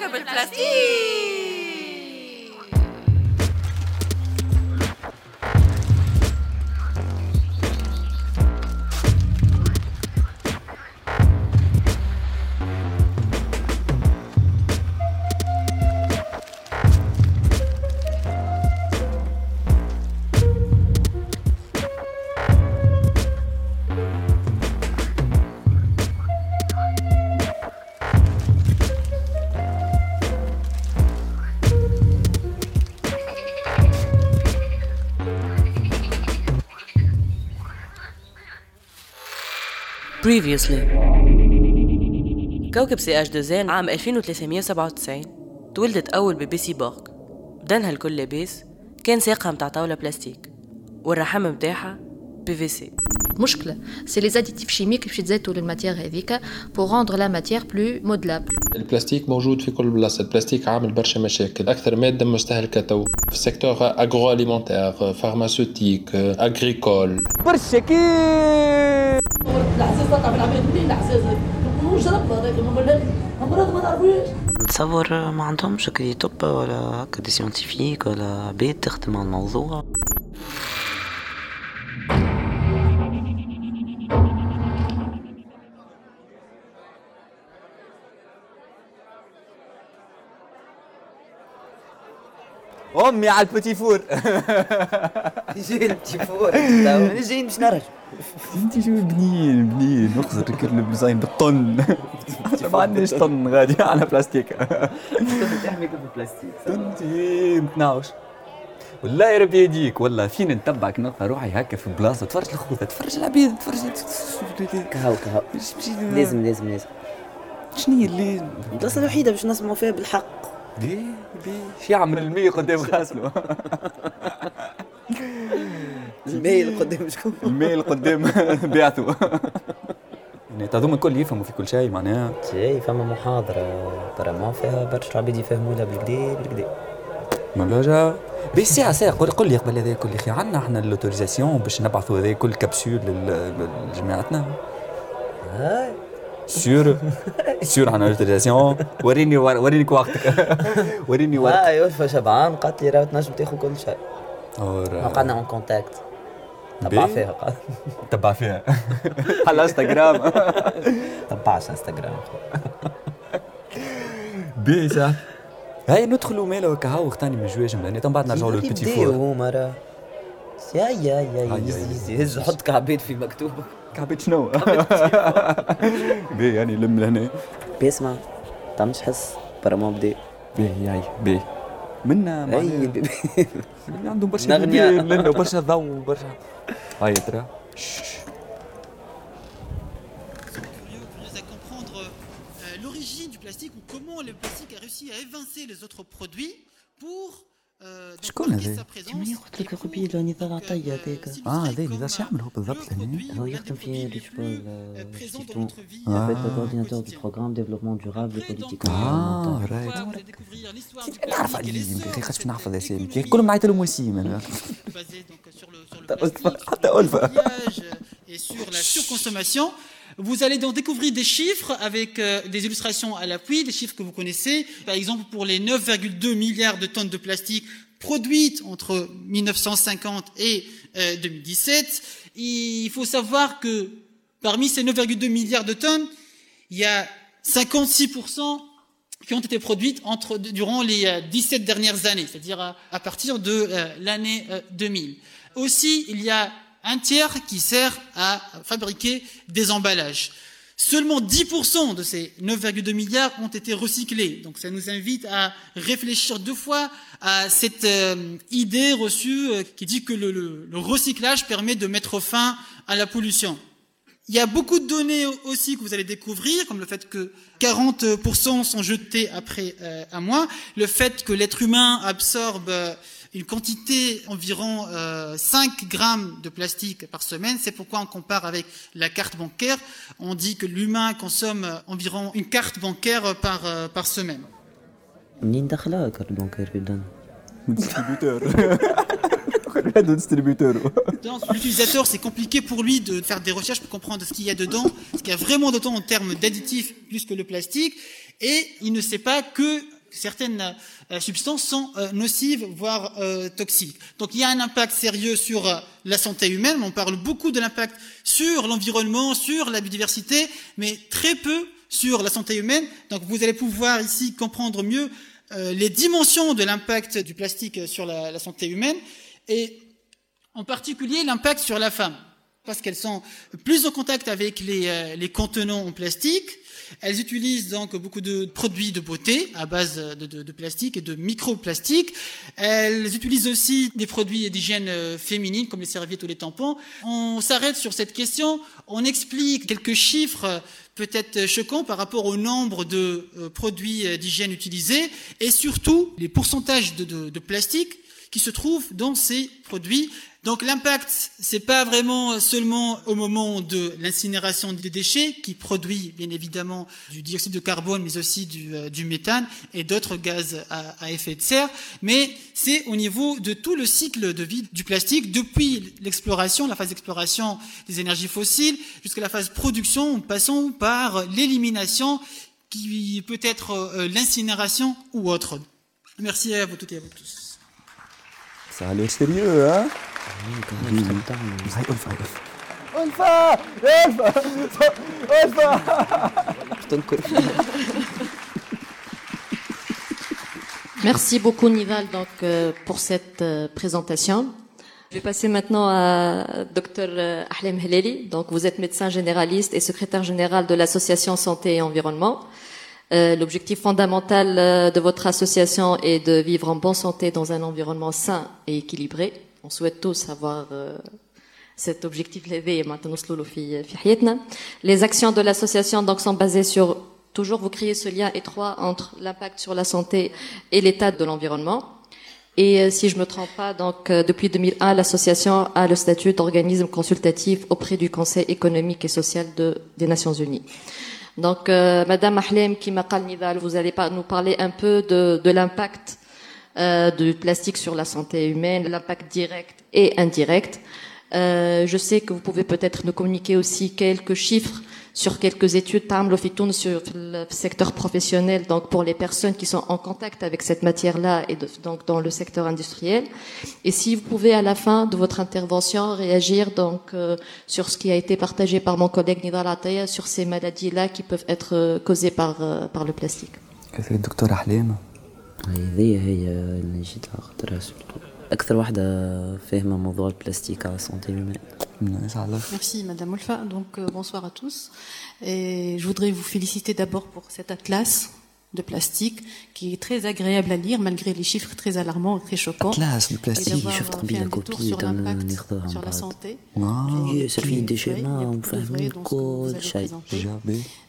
papel plástico. Previously. كوكب سي اش دوزين عام 2397 تولدت أول بي بي سي بورغ بدنها الكل لاباس. كان ساقها متاع طاولة بلاستيك. والرحم متاعها بي في سي مشكلة سي لي زاديتيف شيميك باش يتزيتوا للماتيير هذيك بور روندر لا ماتيير بلو مودلابل البلاستيك موجود في كل بلاصه البلاستيك عامل برشا مشاكل اكثر ماده مستهلكه تو في السيكتور اغرو اليمونتير فارماسيوتيك اغريكول برشا كي العزيز طلع من العباد منين العزيز مش ربنا هذاك امراض ما نعرفوش نتصور ما عندهمش كي طب ولا هكا دي سيونتيفيك ولا عباد تخدم على الموضوع أمي على البوتي فور جاي التيفون أنا جاي باش نرجع. أنت شو بنين بنين. نقصد ركب البزاين بالطن. ما عندناش طن غادي على بلاستيك. تحمي كيف البلاستيك انت متناوش والله يا ربي يهديك والله فين نتبعك؟ نلقى روحي هكا في بلاصة. تفرج الخوذه تفرج العبيد. تفرج. كهو كهو. لازم لازم لازم. شنو هي اللي؟ البلاصة الوحيدة باش نسمعوا فيها بالحق. بي بي شي يعمل المي قدام غاسله الميل قدام شكون؟ المي اللي قدام بعثوا يعني هذوما الكل يفهموا في كل شيء معناها. جاي فما محاضرة برا فيها برشا عباد يفهموا لها بالكدا بالكدا مبلغة بس ساعة ساعة قول قول لي قبل هذا كل أخي عندنا إحنا اللوتوريزاسيون باش نبعثوا هذا كل كبسول لجماعتنا. هاي. سيور سيور عندنا لوتوريزاسيون وريني وريني وقتك. وريني وقتك هاي وفا شبعان قالت لي راه تنجم تاخذ كل شيء. اور قعدنا اون كونتاكت تبع بي. فيها قال تبع فيها. على انستغرام تبعش انستغرام بيسا هاي ندخلوا ماله وكهو ثاني من جواج من بعد نرجعوا للبيتي فور. هما راه يا يا يا هاي يزي هاي. يزي هز حط كعبيد في مكتوبه كعبت شنو؟ بي يعني لم لهنا بيسمع تعملش حس برا ما بدي بي هاي بي منا اي معناها بي- اللي عندهم برشا نغنية. بيبان لنا وبرشا ضوء وبرشا هاي ترى شش. curieux à comprendre euh, l'origine du plastique ou comment le plastique a réussi à évincer les autres produits pour euh, donc شكون هذا؟ تمني قلت لك الروبي اللي نضال عطية هذاك آه هذا نضال شو يعمل هو بالضبط هنا؟ هو يخدم في لي شغل سيتو كورديناتور دو بروغرام ديفلوبمون دورابل بوليتيك آه رايت نعرف عليه يمكن خاطر نحفظ اسامي كلهم نعيط لهم وسيم أنا حتى ألفة حتى ألفة et sur la surconsommation. Vous allez donc découvrir des chiffres avec euh, des illustrations à l'appui, des chiffres que vous connaissez. Par exemple, pour les 9,2 milliards de tonnes de plastique produites entre 1950 et euh, 2017, il faut savoir que parmi ces 9,2 milliards de tonnes, il y a 56% qui ont été produites entre, durant les euh, 17 dernières années, c'est-à-dire à, partir de euh, l'année euh, 2000. Aussi, il y a un tiers qui sert à fabriquer des emballages. Seulement 10% de ces 9,2 milliards ont été recyclés. Donc ça nous invite à réfléchir deux fois à cette euh, idée reçue euh, qui dit que le, recyclage permet de mettre fin à la pollution. Il y a beaucoup de données aussi que vous allez découvrir, comme le fait que 40% sont jetés après euh, un mois, le fait que l'être humain absorbe euh, une quantité environ euh, 5 grammes de plastique par semaine. C'est pourquoi on compare avec la carte bancaire. On dit que l'humain consomme euh, environ une carte bancaire par, euh, par semaine. L'utilisateur, c'est compliqué pour lui de faire des recherches pour comprendre ce qu'il y a dedans, ce qu'il y a vraiment dedans en termes d'additifs plus que le plastique, et il ne sait pas que certaines euh, substances sont euh, nocives, voire euh, toxiques. Donc il y a un impact sérieux sur la santé humaine. On parle beaucoup de l'impact sur l'environnement, sur la biodiversité, mais très peu sur la santé humaine. Donc vous allez pouvoir ici comprendre mieux les dimensions de l'impact du plastique sur la, la, santé humaine et en particulier l'impact sur la femme parce qu'elles sont plus en contact avec les, les contenants en plastique elles utilisent donc beaucoup de produits de beauté à base de, plastique et de microplastique. Elles utilisent aussi des produits d'hygiène euh, féminine comme les serviettes ou les tampons. On s'arrête sur cette question, on explique quelques chiffres peut-être choquants par rapport au nombre de euh, produits euh, d'hygiène utilisés et surtout les pourcentages de plastique qui se trouvent dans ces produits donc l'impact, c'est pas vraiment seulement au moment de l'incinération des déchets qui produit bien évidemment du dioxyde de carbone, mais aussi du, euh, méthane et d'autres gaz à, effet de serre, mais c'est au niveau de tout le cycle de vie du plastique, depuis l'exploration, la phase d'exploration des énergies fossiles, jusqu'à la phase production, passant par l'élimination, qui peut être euh, l'incinération ou autre. Merci à vous toutes et à vous tous. Ça a l'air sérieux, hein? Merci beaucoup Nival donc euh, pour cette euh, présentation. Je vais passer maintenant à Dr euh, Ahlem Heleli. Donc vous êtes médecin généraliste et secrétaire général de l'association Santé et Environnement. L'objectif fondamental de votre association est de vivre en bonne santé dans un environnement sain et équilibré. On souhaite tous avoir euh, cet objectif levé maintenant Les actions de l'association donc sont basées sur toujours vous créer ce lien étroit entre l'impact sur la santé et l'état de l'environnement. Et euh, si je me trompe pas, donc euh, depuis 2001, l'association a le statut d'organisme consultatif auprès du Conseil économique et social de, des Nations Unies. Donc, euh, Madame Ahlem Kimakal Nidal, vous allez pas nous parler un peu de, de l'impact euh, du plastique sur la santé humaine, l'impact direct et indirect. Euh, je sais que vous pouvez peut-être nous communiquer aussi quelques chiffres sur quelques études Tamlofitoun sur le secteur professionnel, donc pour les personnes qui sont en contact avec cette matière-là et donc dans le secteur industriel. Et si vous pouvez à la fin de votre intervention réagir donc euh, sur ce qui a été partagé par mon collègue Nidal Ataya sur ces maladies-là qui peuvent être euh, causées par euh, par le plastique. Docteur Ahlem. هذه هي اللي جيت خاطرها أكثر واحدة فاهمة موضوع البلاستيك على السانتي Merci Madame Olfa. Donc euh, bonsoir à tous. Et je voudrais vous féliciter d'abord pour cet atlas de plastique qui est très agréable à lire malgré les chiffres très alarmants et très choquants. Atlas de plastique. شفت قبيله كوبي ناخذها sur la santé. سيرفي ديجينا ومفهمين كل شيء.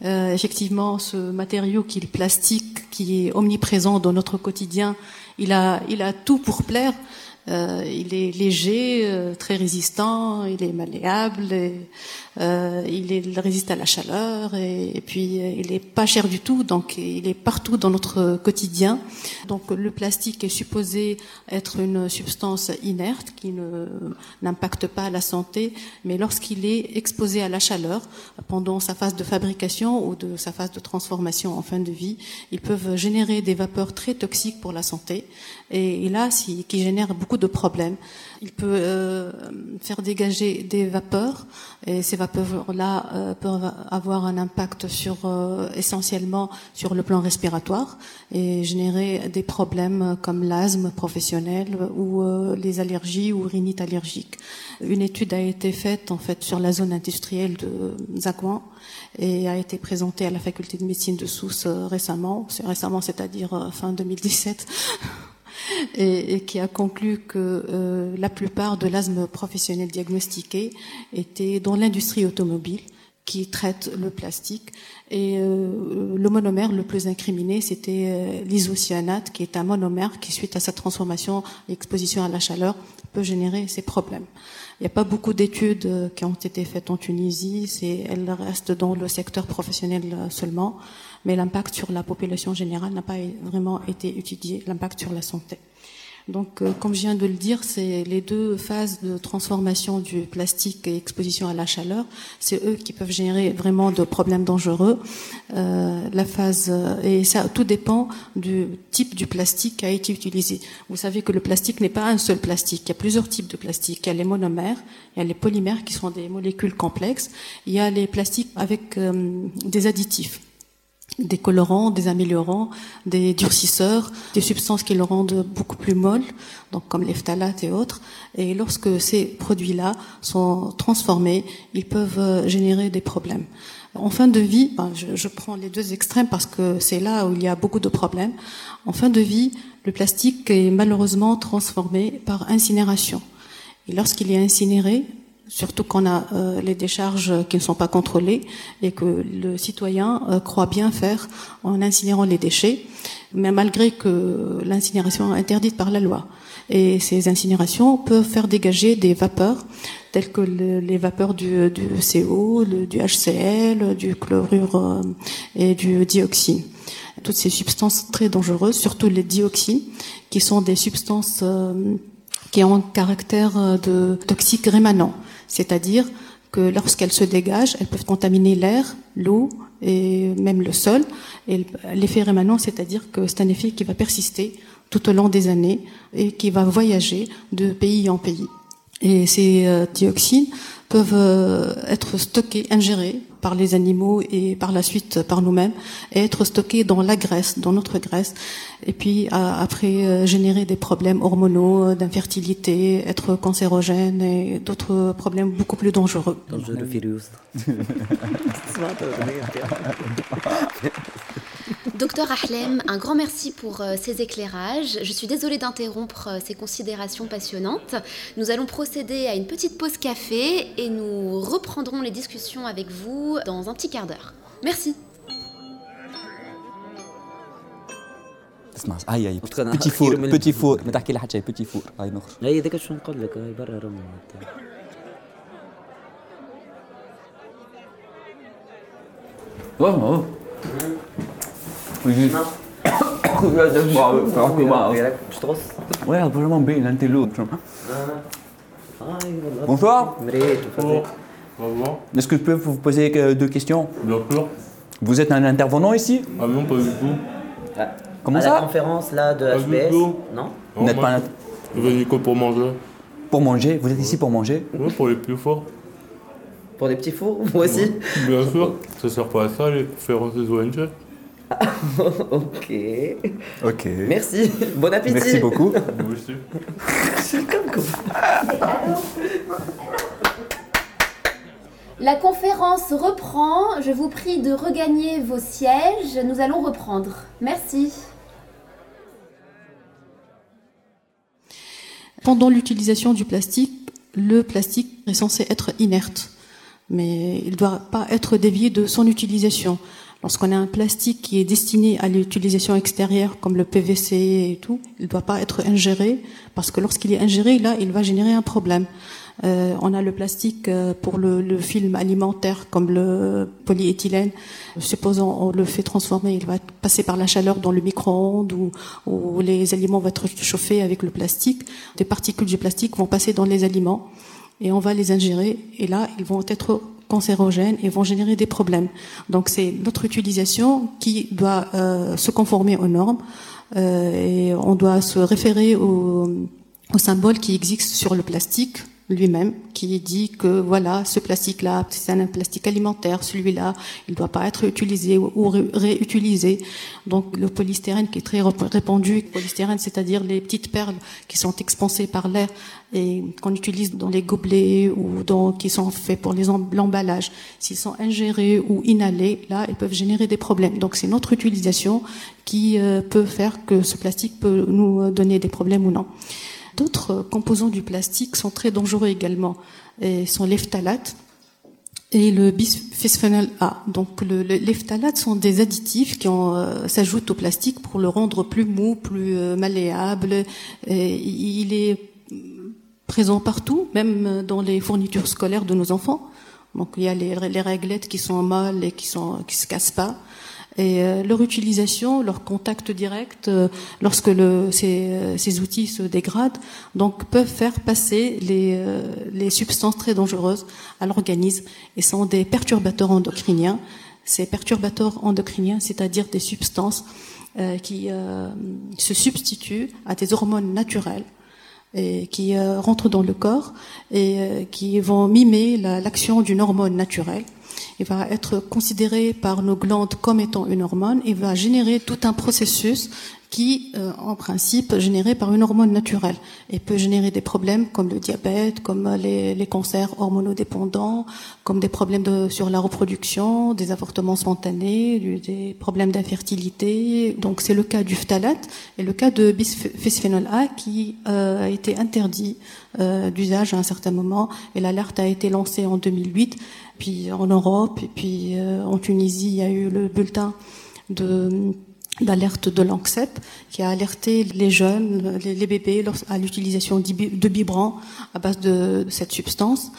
Euh, effectivement, ce matériau qui est le plastique, qui est omniprésent dans notre quotidien, il a, il a tout pour plaire. Euh, il est léger, euh, très résistant, il est malléable, euh, il, est, il, résiste à la chaleur et, puis euh, il est pas cher du tout, donc il est partout dans notre quotidien. Donc le plastique est supposé être une substance inerte qui ne n'impacte pas la santé, mais lorsqu'il est exposé à la chaleur pendant sa phase de fabrication ou de sa phase de transformation en fin de vie, ils peuvent générer des vapeurs très toxiques pour la santé et, là, si, qui génère beaucoup de problèmes. Il peut euh, faire dégager des vapeurs et ces vapeurs-là euh, peuvent avoir un impact sur euh, essentiellement sur le plan respiratoire et générer des problèmes comme l'asthme professionnel ou les allergies ou rhinite allergique. Une étude a été faite en fait sur la zone industrielle de Zakwan et a été présentée à la faculté de médecine de Sousse récemment, récemment, c'est-à-dire fin 2017. et, et, qui a conclu que euh, la plupart de l'asthme professionnel diagnostiqué était dans l'industrie automobile qui traite le plastique. Et euh, le monomère le plus incriminé, c'était euh, l'isocyanate, qui est un monomère qui, suite à sa transformation et exposition à la chaleur, peut générer ces problèmes. Il n'y a pas beaucoup d'études euh, qui ont été faites en Tunisie, c'est, elles restent dans le secteur professionnel euh, seulement mais l'impact sur la population générale n'a pas vraiment été étudié, l'impact sur la santé. Donc, euh, comme je viens de le dire, c'est les deux phases de transformation du plastique et exposition à la chaleur. C'est eux qui peuvent générer vraiment de problèmes dangereux. Euh, la phase euh, et ça tout dépend du type du plastique qui a été utilisé. Vous savez que le plastique n'est pas un seul plastique. Il y a plusieurs types de plastique. Il y a les monomères, il y a les polymères qui sont des molécules complexes. Il y a les plastiques avec euh, des additifs des colorants, des améliorants, des durcisseurs, des substances qui le rendent beaucoup plus molle, donc comme les phtalates et autres. Et lorsque ces produits-là sont transformés, ils peuvent euh, générer des problèmes. En fin de vie, je, je prends les deux extrêmes parce que c'est là où il y a beaucoup de problèmes. En fin de vie, le plastique est malheureusement transformé par incinération. Et lorsqu'il est incinéré, surtout qu'on a euh, les décharges qui ne sont pas contrôlées et que le citoyen euh, croit bien faire en incinérant les déchets, mais malgré que l'incinération est interdite par la loi. Et ces incinérations peuvent faire dégager des vapeurs telles que les vapeurs du, du CO, du HCl, du chlorure euh, et du dioxine. Toutes ces substances très dangereuses, surtout les dioxines, qui sont des substances qui ont un caractère de toxique rémanent. C'est-à-dire que lorsqu'elles se dégagent, elles peuvent contaminer l'air, l'eau et même le sol. Et l'effet rémanent, c'est-à-dire que c'est un effet qui va persister tout au long des années et qui va voyager de pays en pays. Et ces euh, dioxines peuvent euh, être stockées, ingérées par les animaux et par la suite par nous-mêmes, et être stockées dans la graisse, dans notre graisse, et puis après euh, générer des problèmes hormonaux, d'infertilité, être cancérogène et d'autres problèmes beaucoup plus dangereux. Docteur Ahlem, un grand merci pour euh, ces éclairages. Je suis désolée d'interrompre euh, ces considérations passionnantes. Nous allons procéder à une petite pause café et nous reprendrons les discussions avec vous dans un petit quart d'heure. Merci. اسمع هاي هاي بتي فور بتي فور ما تحكي لي حتى شيء بتي فور هاي نخر هي ذاك شو نقول لك هاي برا رمى Ah. Ah, Bonsoir. Bonjour. Est-ce que je peux vous poser deux questions Bien sûr. Vous êtes un intervenant ici Ah non, pas du tout. Ah. Comment ça la conférence là de pas HBS Non, Vous n'êtes pas un... Pour manger. Pour manger Vous êtes ici pour manger Oui, pour les plus forts. Pour les petits fours, moi aussi. Bien sûr, ça sert pas à ça les conférences des ONG. Ok. Ok. Merci. Bon appétit. Merci beaucoup. Vous aussi. C'est comme La conférence reprend. Je vous prie de regagner vos sièges. Nous allons reprendre. Merci. Pendant l'utilisation du plastique, le plastique est censé être inerte, mais il ne doit pas être dévié de son utilisation. Lorsqu'on a un plastique qui est destiné à l'utilisation extérieure, comme le PVC et tout, il ne doit pas être ingéré, parce que lorsqu'il est ingéré, là, il va générer un problème. Euh, on a le plastique euh, pour le, le, film alimentaire, comme le polyéthylène. Supposons on le fait transformer, il va passer par la chaleur dans le micro-ondes ou, ou les aliments vont être chauffés avec le plastique. Des particules du plastique vont passer dans les aliments et on va les ingérer. Et là, ils vont être cancérogènes et vont générer des problèmes. Donc c'est notre utilisation qui doit euh, se conformer aux normes euh, et on doit se référer au, au symbole qui existe sur le plastique lui-même, qui dit que voilà, ce plastique-là, c'est un plastique alimentaire, celui-là, il ne doit pas être utilisé ou réutilisé. Donc le polystyrène qui est très répandu, polystyrène, c'est-à-dire les petites perles qui sont expansées par l'air et qu'on utilise dans les gobelets ou qui sont faits pour l'emballage, s'ils sont ingérés ou inhalés, là, ils peuvent générer des problèmes. Donc c'est notre utilisation qui euh, peut faire que ce plastique peut nous donner des problèmes ou non. D'autres composants du plastique sont très dangereux également, et sont les phtalates et le bisphénol A. Donc le, le, les sont des additifs qui euh, s'ajoutent au plastique pour le rendre plus mou, plus euh, malléable. Il est présent partout, même dans les fournitures scolaires de nos enfants. Donc il y a les, réglettes qui sont molles et qui qui se cassent pas. Et euh, leur utilisation, leur contact direct, euh, lorsque le, ces, euh, ces, outils se dégradent, donc peuvent faire passer les, les substances très dangereuses à l'organisme et sont des perturbateurs endocriniens. Ces perturbateurs endocriniens, c'est-à-dire des substances qui se substituent à des hormones naturelles et qui rentrent dans le corps et qui vont mimer l'action d'une hormone naturelle il va être considéré par nos glandes comme étant une hormone. Et va générer tout un processus qui, euh, en principe, généré par une hormone naturelle et peut générer des problèmes comme le diabète, comme les, les cancers hormonodépendants, comme des problèmes de, sur la reproduction, des avortements spontanés, des problèmes d'infertilité. Donc c'est le cas du phtalate et le cas de bisphénol A qui euh, a été interdit euh, d'usage à un certain moment et l'alerte a été lancée en 2008 puis en Europe, et puis euh, en Tunisie, il y a eu le bulletin de d'alerte de l'ANCEP qui a alerté les jeunes, les, bébés à l'utilisation de biberons à base de, cette substance,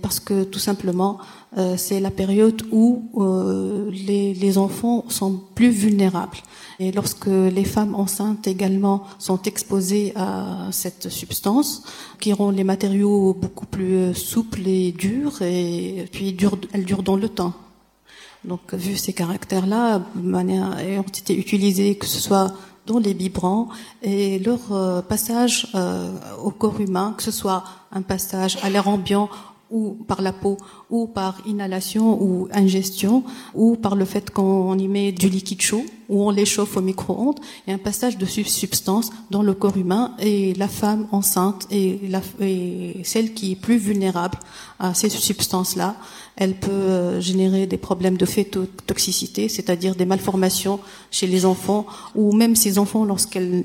parce que tout simplement euh, c'est la période où euh, les, enfants sont plus vulnérables. Et lorsque les femmes enceintes également sont exposées à cette substance, qui rend les matériaux beaucoup plus souples et durs, et puis elles durent dans le temps. Donc, vu ces caractères-là, ont été utilisés, que ce soit dans les biberons et leur euh, passage euh, au corps humain, que ce soit un passage à l'air ambiant ou par la peau, ou par inhalation ou ingestion, ou par le fait qu'on y met du liquide chaud, ou on l'échauffe au micro-ondes, a un passage de substance dans le corps humain, et la femme enceinte et, et celle qui est plus vulnérable à ces substances-là, elle peut euh, générer des problèmes de fétotoxicité, c'est-à-dire des malformations chez les enfants, ou même ces enfants, lorsqu'ils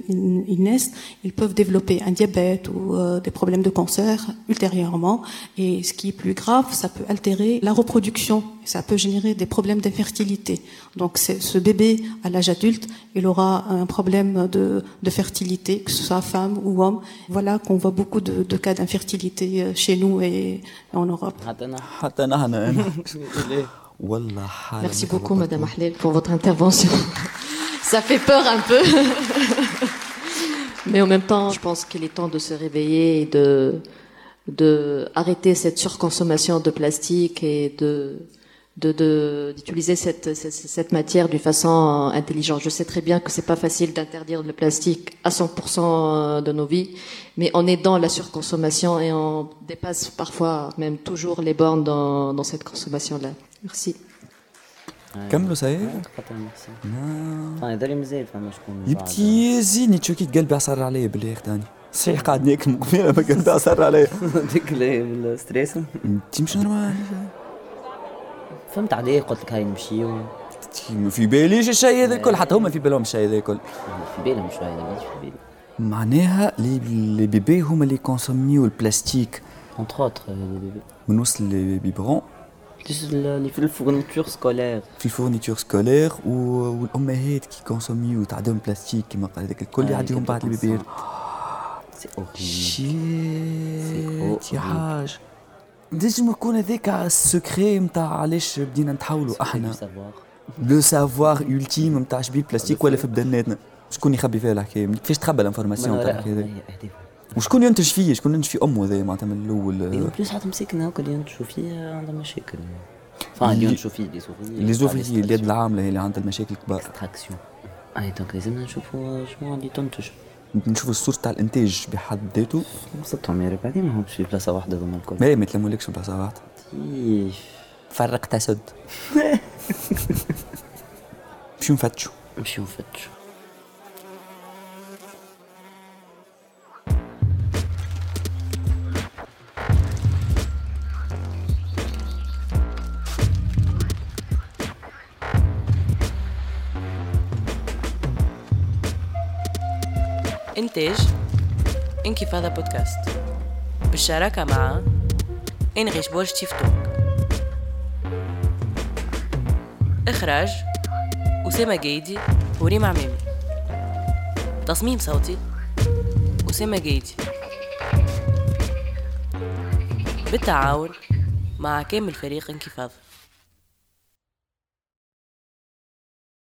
naissent, ils peuvent développer un diabète ou euh, des problèmes de cancer ultérieurement. Et ce qui est plus grave, ça peut altérer la reproduction, ça peut générer des problèmes d'infertilité. Donc ce bébé, à l'âge adulte, il aura un problème de, de, fertilité, que ce soit femme ou homme. Voilà qu'on voit beaucoup de, de cas d'infertilité euh, chez nous et en Europe. Merci beaucoup, Madame Ahlel, pour votre intervention. Ça fait peur un peu. Mais en même temps, je pense qu'il est temps de se réveiller et de, de arrêter cette surconsommation de plastique et de d'utiliser de, cette, cette, cette, matière d'une façon intelligente. Je sais très bien que c'est pas facile d'interdire le plastique à 100% de nos vies, mais on est dans la surconsommation et on dépasse parfois même toujours les bornes dans, dans cette consommation-là. Merci. كملوا ساير هذا مازال فما شكون يبكي زيني تشوكي قلبي عصر عليا بالله ثاني صحيح قاعد ناكل مقبله ما قلبي عصر عليا ديك الستريس انت مش نورمال فهمت عليه قلت لك هاي نمشيو ما في باليش الشيء هذا الكل حتى هما في بالهم الشيء هذا الكل في بالهم شوية مش في بالي معناها لي بيبي هما اللي كونسوميو البلاستيك اونتر اوتر من وسط لي بيبرون اللي في الفورنيتور سكولير في الفورنيتور سكولير والامهات كي كونسوميو تاع عندهم بلاستيك كيما قال هذاك الكل يعديهم بعد البيبي سي أوكي شيت يا حاج نجم يكون هذاك السكري نتاع علاش بدينا نتحولوا إحنا لو سافوار التيم نتاع شبيه البلاستيك ولا في بدناتنا شكون يخبي فيها الحكاية كيفاش تخبى الانفورماسيون تاع هذه وشكون ينتج فيه شكون ينتج في امه هذا معناتها من الأول اي بليس حتى مسكنا اللي ينتجوا فيه عندهم مشاكل فان اللي ينتجوا فيه لي زوفيي لي زوفيي اليد العامله هي اللي عندها المشاكل الكبار اكستراكسيون اي دونك لازمنا نشوفوا شنو اللي تنتج نشوفوا الصورة تاع الإنتاج بحد ذاته. وسطهم يا بعدين ما همش في بلاصة واحدة ذوما الكل. ما ما يتلمولكش بلاصة واحدة. فرق تسد مشيو نفتشوا مشيو نفتشوا إنتاج إنكفاضة بودكاست. بالشراكة مع إنغيش بورش تيفتوك إخراج أسامة جيدي وريم عمامي. تصميم صوتي أسامة جيدي. بالتعاون مع كامل فريق انكفاض